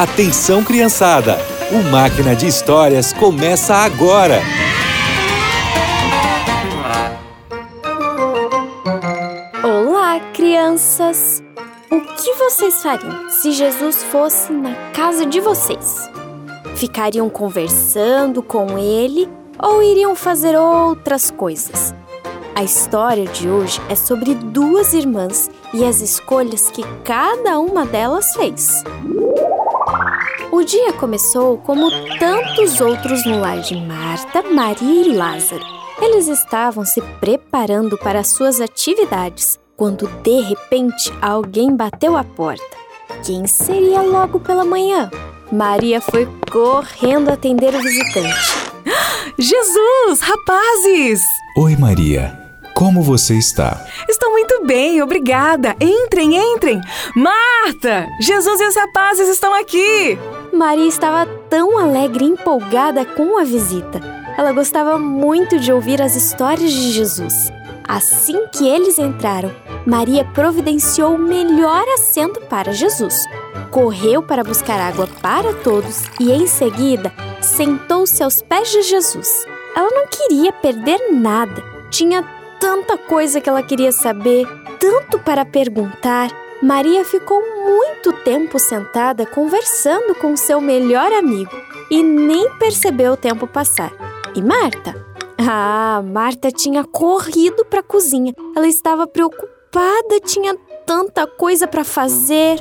Atenção, criançada! O Máquina de Histórias começa agora! Olá, crianças! O que vocês fariam se Jesus fosse na casa de vocês? Ficariam conversando com ele ou iriam fazer outras coisas? A história de hoje é sobre duas irmãs e as escolhas que cada uma delas fez. O dia começou como tantos outros no lar de Marta, Maria e Lázaro. Eles estavam se preparando para suas atividades quando de repente alguém bateu a porta. Quem seria logo pela manhã? Maria foi correndo atender o visitante. Jesus, rapazes! Oi, Maria. Como você está? Estou muito bem, obrigada. Entrem, entrem. Marta, Jesus e os rapazes estão aqui. Maria estava tão alegre e empolgada com a visita. Ela gostava muito de ouvir as histórias de Jesus. Assim que eles entraram, Maria providenciou o melhor assento para Jesus. Correu para buscar água para todos e, em seguida, sentou-se aos pés de Jesus. Ela não queria perder nada. Tinha tanta coisa que ela queria saber, tanto para perguntar. Maria ficou muito tempo sentada conversando com seu melhor amigo e nem percebeu o tempo passar. E Marta? Ah, Marta tinha corrido para a cozinha. Ela estava preocupada, tinha tanta coisa para fazer.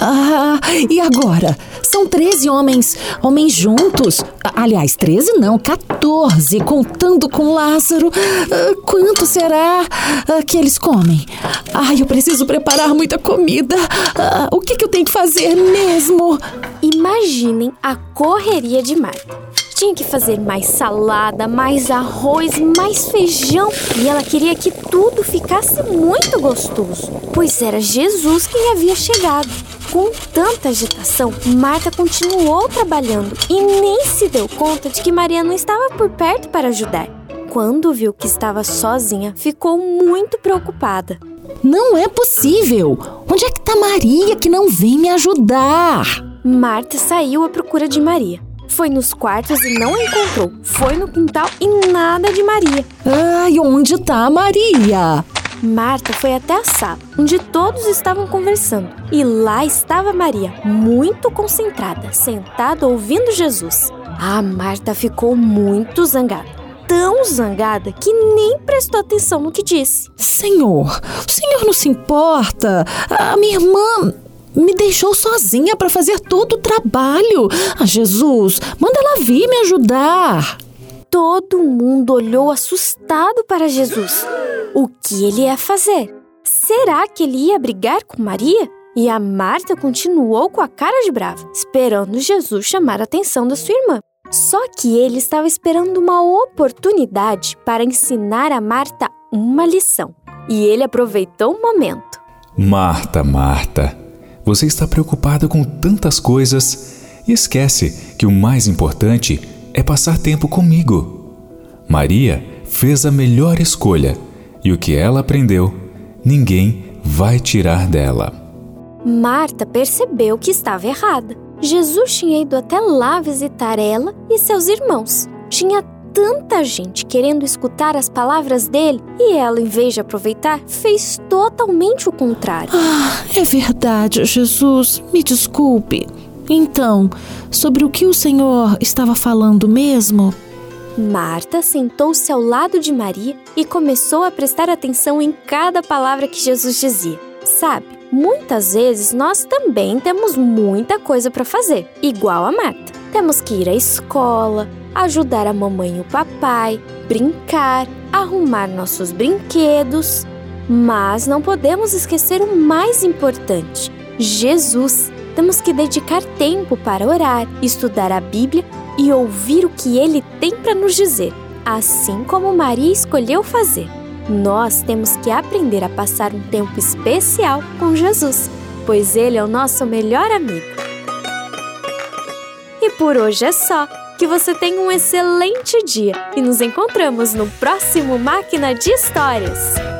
Ah, e agora? São 13 homens, homens juntos. Aliás, 13 não, 14, contando com Lázaro. Ah, quanto será ah, que eles comem? Ai, eu preciso preparar muita comida. Ah, o que, que eu tenho que fazer mesmo? Imaginem a correria de Marta. Tinha que fazer mais salada, mais arroz, mais feijão e ela queria que tudo ficasse muito gostoso, pois era Jesus quem havia chegado. Com tanta agitação, Marta continuou trabalhando e nem se deu conta de que Maria não estava por perto para ajudar. Quando viu que estava sozinha, ficou muito preocupada. Não é possível! Onde é que está Maria que não vem me ajudar? Marta saiu à procura de Maria. Foi nos quartos e não a encontrou. Foi no quintal e nada de Maria. Ai, onde está Maria? Marta foi até a sala, onde todos estavam conversando. E lá estava Maria, muito concentrada, sentada ouvindo Jesus. A Marta ficou muito zangada. Tão zangada que nem prestou atenção no que disse. Senhor, o senhor não se importa? A minha irmã me deixou sozinha para fazer todo o trabalho. Ah, Jesus, manda ela vir me ajudar. Todo mundo olhou assustado para Jesus. O que ele ia fazer? Será que ele ia brigar com Maria? E a Marta continuou com a cara de brava, esperando Jesus chamar a atenção da sua irmã. Só que ele estava esperando uma oportunidade para ensinar a Marta uma lição. E ele aproveitou o momento. Marta, Marta, você está preocupada com tantas coisas e esquece que o mais importante é passar tempo comigo. Maria fez a melhor escolha e o que ela aprendeu, ninguém vai tirar dela. Marta percebeu que estava errada. Jesus tinha ido até lá visitar ela e seus irmãos. Tinha tanta gente querendo escutar as palavras dele e ela, em vez de aproveitar, fez totalmente o contrário. Ah, é verdade, Jesus. Me desculpe. Então, sobre o que o Senhor estava falando mesmo? Marta sentou-se ao lado de Maria e começou a prestar atenção em cada palavra que Jesus dizia. Sabe, muitas vezes nós também temos muita coisa para fazer, igual a Marta. Temos que ir à escola, ajudar a mamãe e o papai, brincar, arrumar nossos brinquedos. Mas não podemos esquecer o mais importante: Jesus. Temos que dedicar tempo para orar, estudar a Bíblia e ouvir o que ele tem para nos dizer, assim como Maria escolheu fazer. Nós temos que aprender a passar um tempo especial com Jesus, pois ele é o nosso melhor amigo. E por hoje é só. Que você tenha um excelente dia e nos encontramos no próximo Máquina de Histórias.